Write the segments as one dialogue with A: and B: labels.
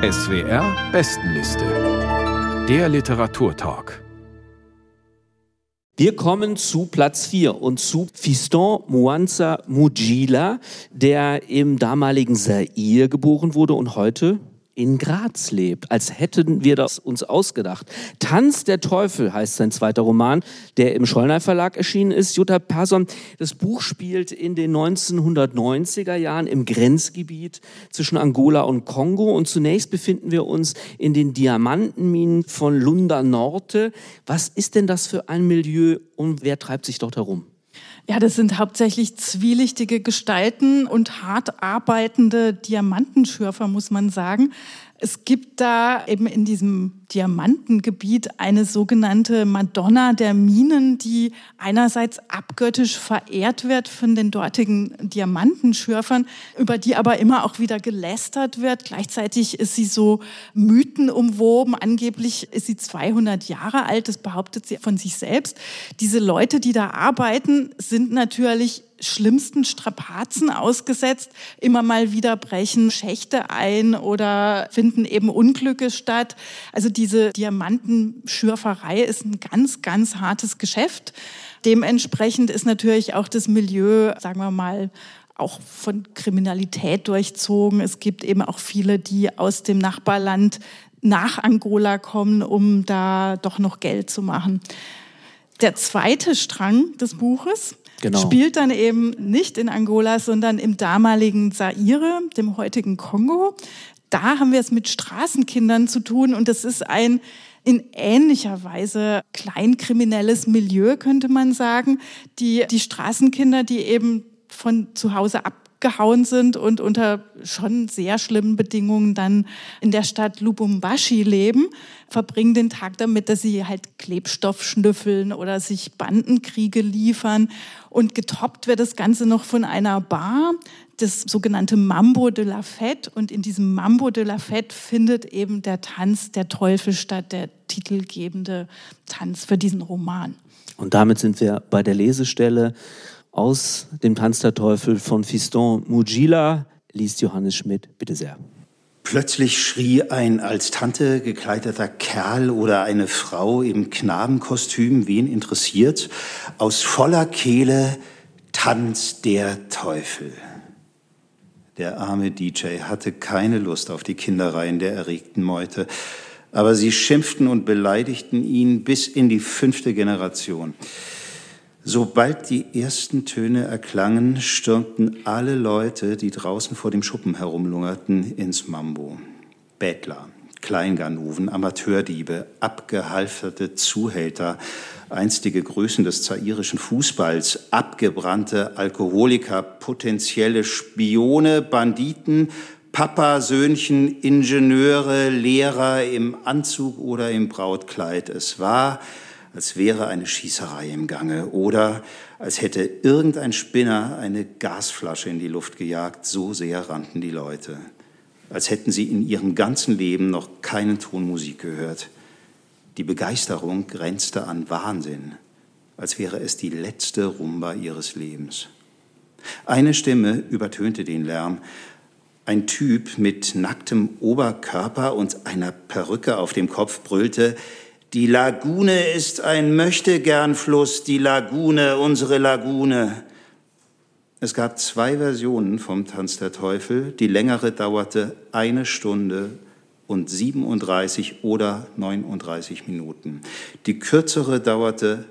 A: SWR Bestenliste. Der Literaturtalk.
B: Wir kommen zu Platz 4 und zu Fiston Mwanza Mujila, der im damaligen Zaire geboren wurde und heute in Graz lebt, als hätten wir das uns ausgedacht. Tanz der Teufel heißt sein zweiter Roman, der im Schollner Verlag erschienen ist. Jutta Persson, das Buch spielt in den 1990er Jahren im Grenzgebiet zwischen Angola und Kongo und zunächst befinden wir uns in den Diamantenminen von Lunda Norte. Was ist denn das für ein Milieu und wer treibt sich dort herum?
C: Ja, das sind hauptsächlich zwielichtige Gestalten und hart arbeitende Diamantenschürfer, muss man sagen. Es gibt da eben in diesem Diamantengebiet eine sogenannte Madonna der Minen, die einerseits abgöttisch verehrt wird von den dortigen Diamantenschürfern, über die aber immer auch wieder gelästert wird. Gleichzeitig ist sie so mythenumwoben. Angeblich ist sie 200 Jahre alt, das behauptet sie von sich selbst. Diese Leute, die da arbeiten, sind natürlich schlimmsten Strapazen ausgesetzt. Immer mal wieder brechen Schächte ein oder finden eben Unglücke statt. Also diese Diamantenschürferei ist ein ganz, ganz hartes Geschäft. Dementsprechend ist natürlich auch das Milieu, sagen wir mal, auch von Kriminalität durchzogen. Es gibt eben auch viele, die aus dem Nachbarland nach Angola kommen, um da doch noch Geld zu machen. Der zweite Strang des Buches genau. spielt dann eben nicht in Angola, sondern im damaligen Zaire, dem heutigen Kongo. Da haben wir es mit Straßenkindern zu tun und das ist ein in ähnlicher Weise kleinkriminelles Milieu, könnte man sagen. Die, die Straßenkinder, die eben von zu Hause abgehauen sind und unter schon sehr schlimmen Bedingungen dann in der Stadt Lubumbashi leben, verbringen den Tag damit, dass sie halt Klebstoff schnüffeln oder sich Bandenkriege liefern. Und getoppt wird das Ganze noch von einer Bar, das sogenannte Mambo de la Fête. Und in diesem Mambo de la Fête findet eben der Tanz der Teufel statt, der titelgebende Tanz für diesen Roman.
B: Und damit sind wir bei der Lesestelle aus dem Tanz der Teufel von Fiston Mugila, liest Johannes Schmidt. Bitte sehr.
D: Plötzlich schrie ein als Tante gekleideter Kerl oder eine Frau im Knabenkostüm, wen interessiert, aus voller Kehle Tanz der Teufel. Der arme DJ hatte keine Lust auf die Kindereien der erregten Meute, aber sie schimpften und beleidigten ihn bis in die fünfte Generation. Sobald die ersten Töne erklangen, stürmten alle Leute, die draußen vor dem Schuppen herumlungerten, ins Mambo. Bettler, Kleinganoven, Amateurdiebe, abgehalfterte Zuhälter, einstige Größen des zairischen Fußballs, abgebrannte Alkoholiker, potenzielle Spione, Banditen, Papa, Söhnchen, Ingenieure, Lehrer im Anzug oder im Brautkleid. Es war, als wäre eine Schießerei im Gange oder als hätte irgendein Spinner eine Gasflasche in die Luft gejagt, so sehr rannten die Leute, als hätten sie in ihrem ganzen Leben noch keinen Ton Musik gehört. Die Begeisterung grenzte an Wahnsinn, als wäre es die letzte Rumba ihres Lebens. Eine Stimme übertönte den Lärm. Ein Typ mit nacktem Oberkörper und einer Perücke auf dem Kopf brüllte, die Lagune ist ein Möchtegernfluss, die Lagune, unsere Lagune. Es gab zwei Versionen vom Tanz der Teufel. Die längere dauerte eine Stunde und 37 oder 39 Minuten. Die kürzere dauerte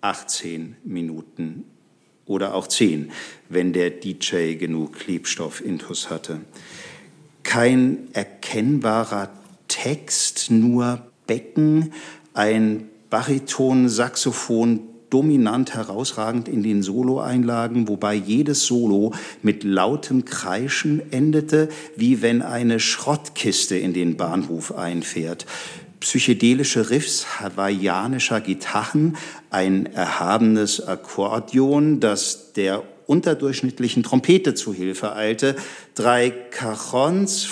D: 18 Minuten oder auch 10, wenn der DJ genug Klebstoff-Intus hatte. Kein erkennbarer Text, nur Becken, ein Bariton-Saxophon dominant herausragend in den Soloeinlagen, wobei jedes Solo mit lautem Kreischen endete, wie wenn eine Schrottkiste in den Bahnhof einfährt. Psychedelische Riffs hawaiianischer Gitarren, ein erhabenes Akkordeon, das der unterdurchschnittlichen Trompete zu Hilfe eilte. Drei Cajons,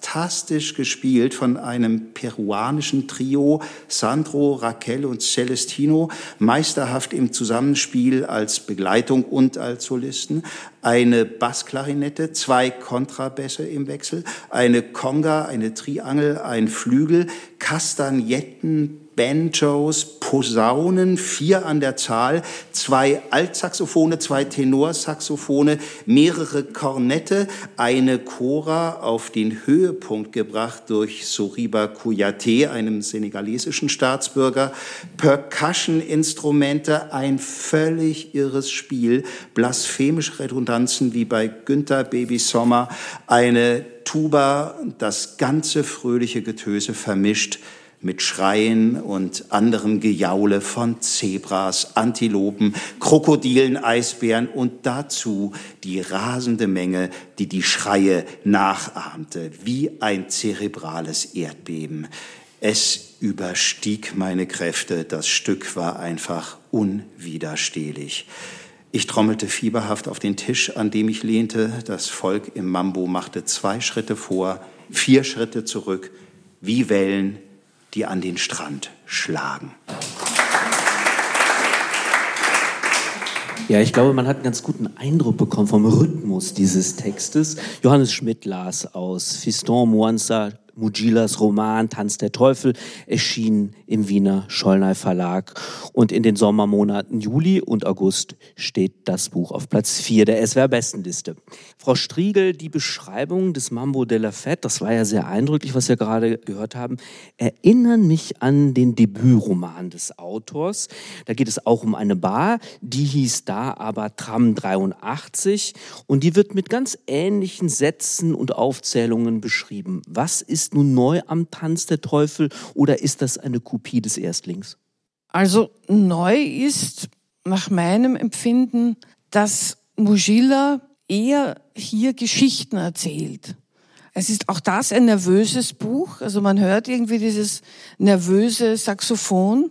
D: fantastisch gespielt von einem peruanischen Trio, Sandro, Raquel und Celestino, meisterhaft im Zusammenspiel als Begleitung und als Solisten. Eine Bassklarinette, zwei Kontrabässe im Wechsel, eine Conga, eine Triangel, ein Flügel, Kastagnetten, Banjos, Posaunen, vier an der Zahl, zwei Altsaxophone, zwei Tenorsaxophone, mehrere Kornette, eine Chora auf den Höhepunkt gebracht durch Soriba Kouyaté, einem senegalesischen Staatsbürger, Percussion-Instrumente, ein völlig irres Spiel, blasphemische Redundanzen wie bei Günther Baby Sommer, eine Tuba, das ganze fröhliche Getöse vermischt mit Schreien und anderem Gejaule von Zebras, Antilopen, Krokodilen, Eisbären und dazu die rasende Menge, die die Schreie nachahmte, wie ein zerebrales Erdbeben. Es überstieg meine Kräfte, das Stück war einfach unwiderstehlich. Ich trommelte fieberhaft auf den Tisch, an dem ich lehnte. Das Volk im Mambo machte zwei Schritte vor, vier Schritte zurück, wie Wellen, die an den Strand schlagen.
B: Ja, ich glaube, man hat einen ganz guten Eindruck bekommen vom Rhythmus dieses Textes. Johannes Schmidt las aus Fiston Mwanza Mujilas Roman Tanz der Teufel erschien im Wiener Schollnay Verlag. Und in den Sommermonaten Juli und August steht das Buch auf Platz 4 der SWR-Bestenliste. Frau Striegel, die Beschreibung des Mambo de la Fête, das war ja sehr eindrücklich, was wir gerade gehört haben, erinnern mich an den Debütroman des Autors. Da geht es auch um eine Bar, die hieß da aber Tram 83 und die wird mit ganz ähnlichen Sätzen und Aufzählungen beschrieben. Was ist ist nun neu am Tanz der Teufel oder ist das eine Kopie des Erstlings?
E: Also neu ist nach meinem Empfinden, dass Mujila eher hier Geschichten erzählt. Es ist auch das ein nervöses Buch. Also man hört irgendwie dieses nervöse Saxophon,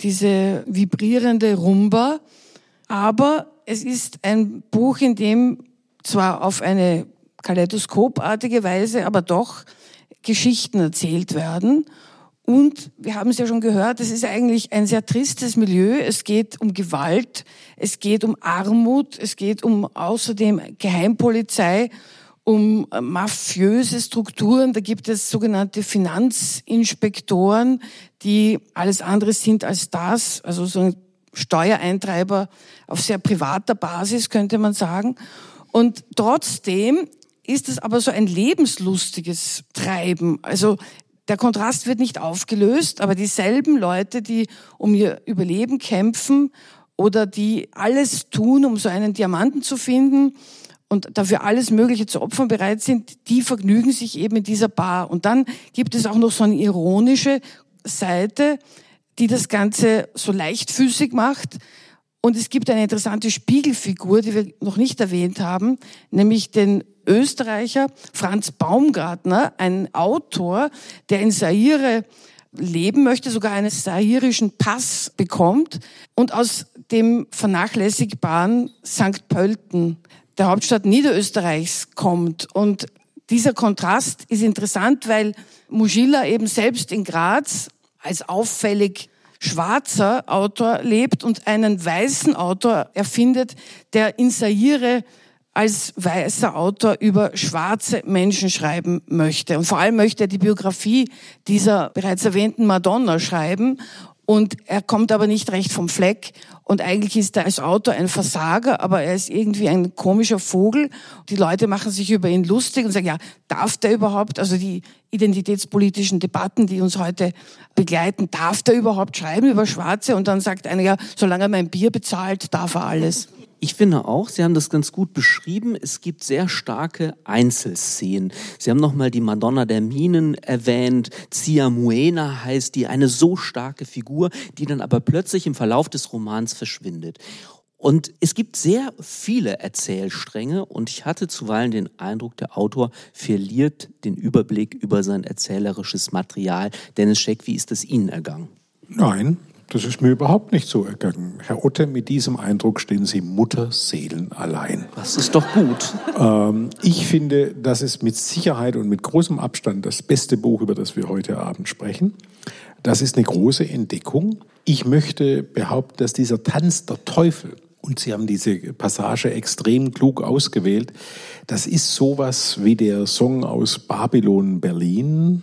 E: diese vibrierende Rumba. Aber es ist ein Buch, in dem zwar auf eine kaleidoskopartige Weise, aber doch Geschichten erzählt werden. Und wir haben es ja schon gehört, es ist eigentlich ein sehr tristes Milieu. Es geht um Gewalt, es geht um Armut, es geht um außerdem Geheimpolizei, um äh, mafiöse Strukturen. Da gibt es sogenannte Finanzinspektoren, die alles andere sind als das, also so ein Steuereintreiber auf sehr privater Basis, könnte man sagen. Und trotzdem ist es aber so ein lebenslustiges Treiben. Also der Kontrast wird nicht aufgelöst, aber dieselben Leute, die um ihr Überleben kämpfen oder die alles tun, um so einen Diamanten zu finden und dafür alles Mögliche zu opfern bereit sind, die vergnügen sich eben in dieser Bar. Und dann gibt es auch noch so eine ironische Seite, die das Ganze so leichtfüßig macht. Und es gibt eine interessante Spiegelfigur, die wir noch nicht erwähnt haben, nämlich den Österreicher Franz Baumgartner, ein Autor, der in Saire leben möchte, sogar einen sairischen Pass bekommt und aus dem vernachlässigbaren St. Pölten, der Hauptstadt Niederösterreichs, kommt. Und dieser Kontrast ist interessant, weil Mugila eben selbst in Graz als auffällig schwarzer Autor lebt und einen weißen Autor erfindet, der in Saire als weißer Autor über schwarze Menschen schreiben möchte. Und vor allem möchte er die Biografie dieser bereits erwähnten Madonna schreiben. Und er kommt aber nicht recht vom Fleck. Und eigentlich ist er als Autor ein Versager, aber er ist irgendwie ein komischer Vogel. Die Leute machen sich über ihn lustig und sagen, ja, darf der überhaupt, also die identitätspolitischen Debatten, die uns heute begleiten, darf der überhaupt schreiben über Schwarze? Und dann sagt einer, ja, solange er mein Bier bezahlt, darf er alles.
B: Ich finde auch, Sie haben das ganz gut beschrieben. Es gibt sehr starke Einzelszenen. Sie haben nochmal die Madonna der Minen erwähnt. Zia Muena heißt die, eine so starke Figur, die dann aber plötzlich im Verlauf des Romans verschwindet. Und es gibt sehr viele Erzählstränge und ich hatte zuweilen den Eindruck, der Autor verliert den Überblick über sein erzählerisches Material. Dennis Scheck, wie ist es Ihnen ergangen?
F: Nein, Das ist mir überhaupt nicht so ergangen. Herr Otte, mit diesem Eindruck stehen Sie Mutterseelen allein.
B: Das ist doch gut.
F: Ähm, ich finde, das ist mit Sicherheit und mit großem Abstand das beste Buch, über das wir heute Abend sprechen. Das ist eine große Entdeckung. Ich möchte behaupten, dass dieser Tanz der Teufel, und Sie haben diese Passage extrem klug ausgewählt, das ist sowas wie der Song aus Babylon Berlin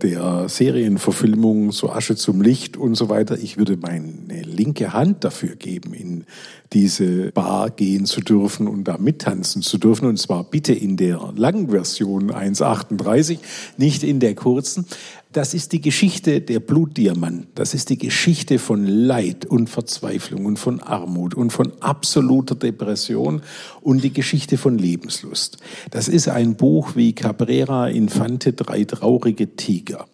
F: der Serienverfilmung So Asche zum Licht und so weiter. Ich würde meine linke Hand dafür geben, in diese Bar gehen zu dürfen und da mittanzen zu dürfen. Und zwar bitte in der langen Version 1.38, nicht in der kurzen. Das ist die Geschichte der Blutdiamant. Das ist die Geschichte von Leid und Verzweiflung und von Armut und von absoluter Depression und die Geschichte von Lebenslust. Das ist ein Buch wie Cabrera Infante, drei traurige Tiger.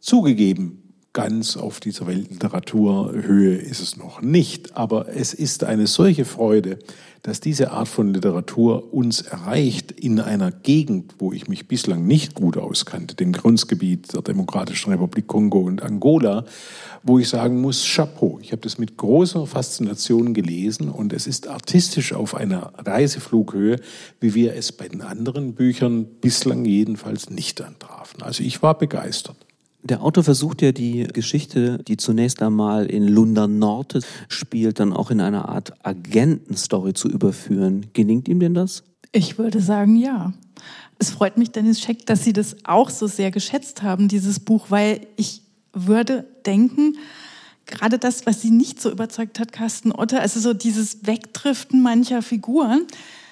F: Zugegeben, ganz auf dieser Weltliteraturhöhe ist es noch nicht, aber es ist eine solche Freude, dass diese Art von Literatur uns erreicht in einer Gegend, wo ich mich bislang nicht gut auskannte, dem Grenzgebiet der Demokratischen Republik Kongo und Angola, wo ich sagen muss, Chapeau. Ich habe das mit großer Faszination gelesen und es ist artistisch auf einer Reiseflughöhe, wie wir es bei den anderen Büchern bislang jedenfalls nicht antrafen. Also ich war begeistert.
B: Der Autor versucht ja die Geschichte, die zunächst einmal in Lunda Norte spielt, dann auch in einer Art Agentenstory zu überführen. Gelingt ihm denn das?
C: Ich würde sagen, ja. Es freut mich, Dennis Scheck, dass Sie das auch so sehr geschätzt haben, dieses Buch, weil ich würde denken, gerade das, was Sie nicht so überzeugt hat, Carsten Otter, also so dieses Wegdriften mancher Figuren,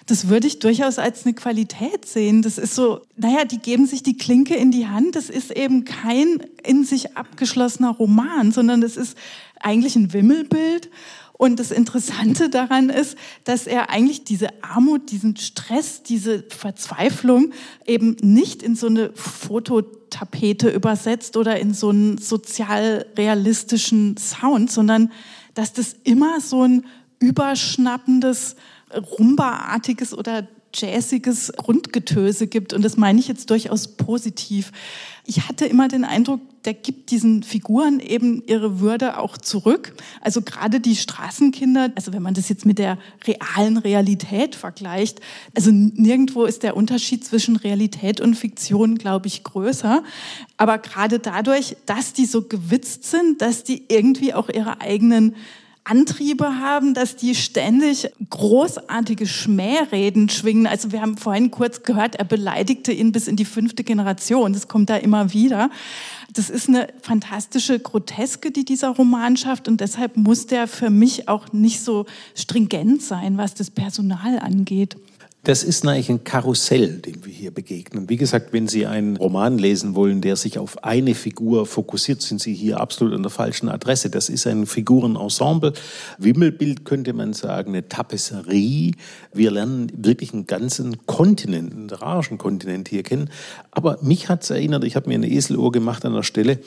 C: das würde ich durchaus als eine Qualität sehen. Das ist so, naja, die geben sich die Klinke in die Hand. Das ist eben kein in sich abgeschlossener Roman, sondern das ist eigentlich ein Wimmelbild. Und das Interessante daran ist, dass er eigentlich diese Armut, diesen Stress, diese Verzweiflung eben nicht in so eine Fototapete übersetzt oder in so einen sozial realistischen Sound, sondern dass das immer so ein überschnappendes, Rumba-artiges oder jazziges Grundgetöse gibt. Und das meine ich jetzt durchaus positiv. Ich hatte immer den Eindruck, der gibt diesen Figuren eben ihre Würde auch zurück. Also gerade die Straßenkinder, also wenn man das jetzt mit der realen Realität vergleicht, also nirgendwo ist der Unterschied zwischen Realität und Fiktion, glaube ich, größer. Aber gerade dadurch, dass die so gewitzt sind, dass die irgendwie auch ihre eigenen Antriebe haben, dass die ständig großartige Schmähreden schwingen. Also wir haben vorhin kurz gehört, er beleidigte ihn bis in die fünfte Generation. Das kommt da immer wieder. Das ist eine fantastische Groteske, die dieser Roman schafft und deshalb muss der für mich auch nicht so stringent sein, was das Personal angeht.
F: Das ist eigentlich ein Karussell, dem wir hier begegnen. Wie gesagt, wenn Sie einen Roman lesen wollen, der sich auf eine Figur fokussiert, sind Sie hier absolut an der falschen Adresse. Das ist ein Figurenensemble. Wimmelbild könnte man sagen, eine Tapisserie. Wir lernen wirklich einen ganzen Kontinent, einen literarischen Kontinent hier kennen. Aber mich hat es erinnert, ich habe mir eine Eselohr gemacht an der Stelle,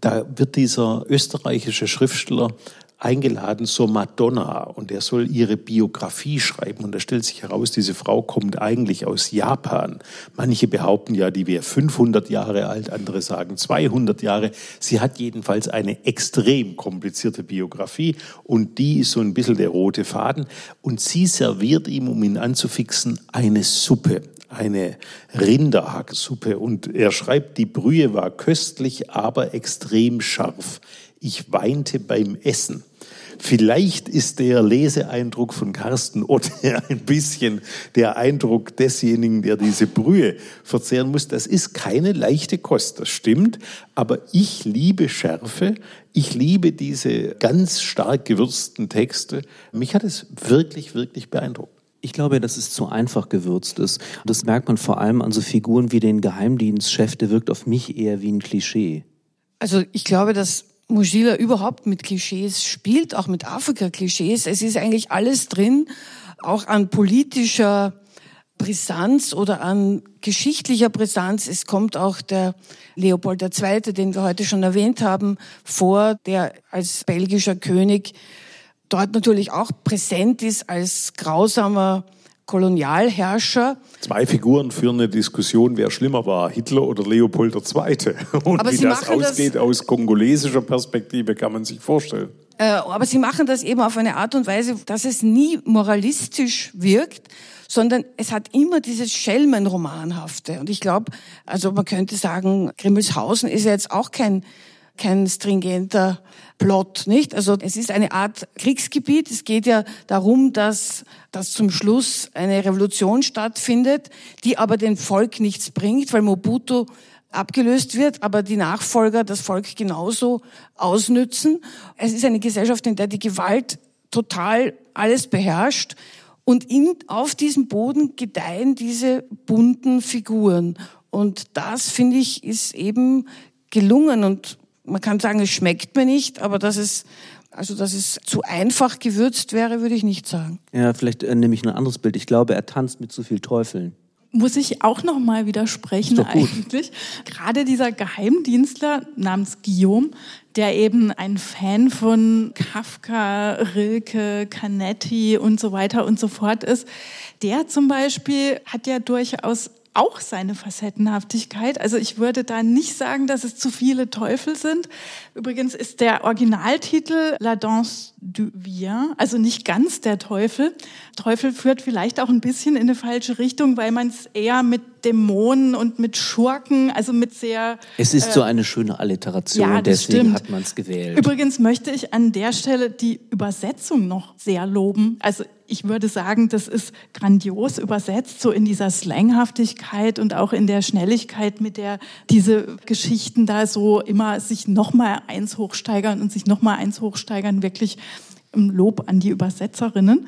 F: da wird dieser österreichische Schriftsteller eingeladen zur Madonna und er soll ihre Biografie schreiben. Und da stellt sich heraus, diese Frau kommt eigentlich aus Japan. Manche behaupten ja, die wäre 500 Jahre alt, andere sagen 200 Jahre. Sie hat jedenfalls eine extrem komplizierte Biografie und die ist so ein bisschen der rote Faden. Und sie serviert ihm, um ihn anzufixen, eine Suppe eine Rinderhacksuppe und er schreibt, die Brühe war köstlich, aber extrem scharf. Ich weinte beim Essen. Vielleicht ist der Leseeindruck von Carsten Otte ein bisschen der Eindruck desjenigen, der diese Brühe verzehren muss. Das ist keine leichte Kost, das stimmt. Aber ich liebe Schärfe. Ich liebe diese ganz stark gewürzten Texte. Mich hat es wirklich, wirklich beeindruckt.
B: Ich glaube, dass es zu einfach gewürzt ist. Das merkt man vor allem an so Figuren wie den Geheimdienstchef, der wirkt auf mich eher wie ein Klischee.
E: Also ich glaube, dass Mujila überhaupt mit Klischees spielt, auch mit Afrika-Klischees. Es ist eigentlich alles drin, auch an politischer Brisanz oder an geschichtlicher Brisanz. Es kommt auch der Leopold II., den wir heute schon erwähnt haben, vor, der als belgischer König dort natürlich auch präsent ist als grausamer Kolonialherrscher.
F: Zwei Figuren für eine Diskussion, wer schlimmer war, Hitler oder Leopold II. Und
E: Aber
F: wie
E: Sie
F: das
E: machen
F: ausgeht
E: das
F: aus kongolesischer Perspektive, kann man sich vorstellen.
E: Äh, aber sie machen das eben auf eine Art und Weise, dass es nie moralistisch wirkt, sondern es hat immer dieses Schelmenromanhafte. Und ich glaube, also man könnte sagen, Grimmelshausen ist ja jetzt auch kein, kein stringenter Plot, nicht? Also es ist eine Art Kriegsgebiet. Es geht ja darum, dass, dass zum Schluss eine Revolution stattfindet, die aber dem Volk nichts bringt, weil Mobutu abgelöst wird, aber die Nachfolger das Volk genauso ausnützen. Es ist eine Gesellschaft, in der die Gewalt total alles beherrscht. Und in, auf diesem Boden gedeihen diese bunten Figuren. Und das, finde ich, ist eben gelungen. Und man kann sagen, es schmeckt mir nicht, aber dass es, also, dass es zu einfach gewürzt wäre, würde ich nicht sagen.
B: Ja, vielleicht äh, nehme ich ein anderes Bild. Ich glaube, er tanzt mit zu viel Teufeln
C: muss ich auch noch mal widersprechen eigentlich. Gerade dieser Geheimdienstler namens Guillaume, der eben ein Fan von Kafka, Rilke, Canetti und so weiter und so fort ist, der zum Beispiel hat ja durchaus auch seine Facettenhaftigkeit. Also ich würde da nicht sagen, dass es zu viele Teufel sind. Übrigens ist der Originaltitel La Danse du Vien, also nicht ganz der Teufel. Teufel führt vielleicht auch ein bisschen in eine falsche Richtung, weil man es eher mit Dämonen und mit Schurken, also mit sehr...
B: Es ist äh, so eine schöne Alliteration, ja, deswegen stimmt. hat man es gewählt.
C: Übrigens möchte ich an der Stelle die Übersetzung noch sehr loben. Also ich würde sagen, das ist grandios übersetzt, so in dieser Slanghaftigkeit und auch in der Schnelligkeit, mit der diese Geschichten da so immer sich nochmal eins hochsteigern und sich nochmal eins hochsteigern. Wirklich im Lob an die Übersetzerinnen.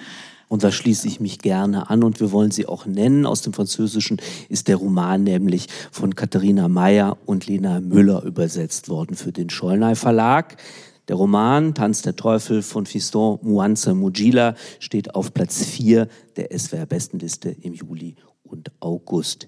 B: Und da schließe ich mich gerne an und wir wollen sie auch nennen. Aus dem Französischen ist der Roman nämlich von Katharina Meyer und Lena Müller übersetzt worden für den Schollnay Verlag. Der Roman Tanz der Teufel von Fiston Muanza Mujila steht auf Platz 4 der SWR Bestenliste im Juli und August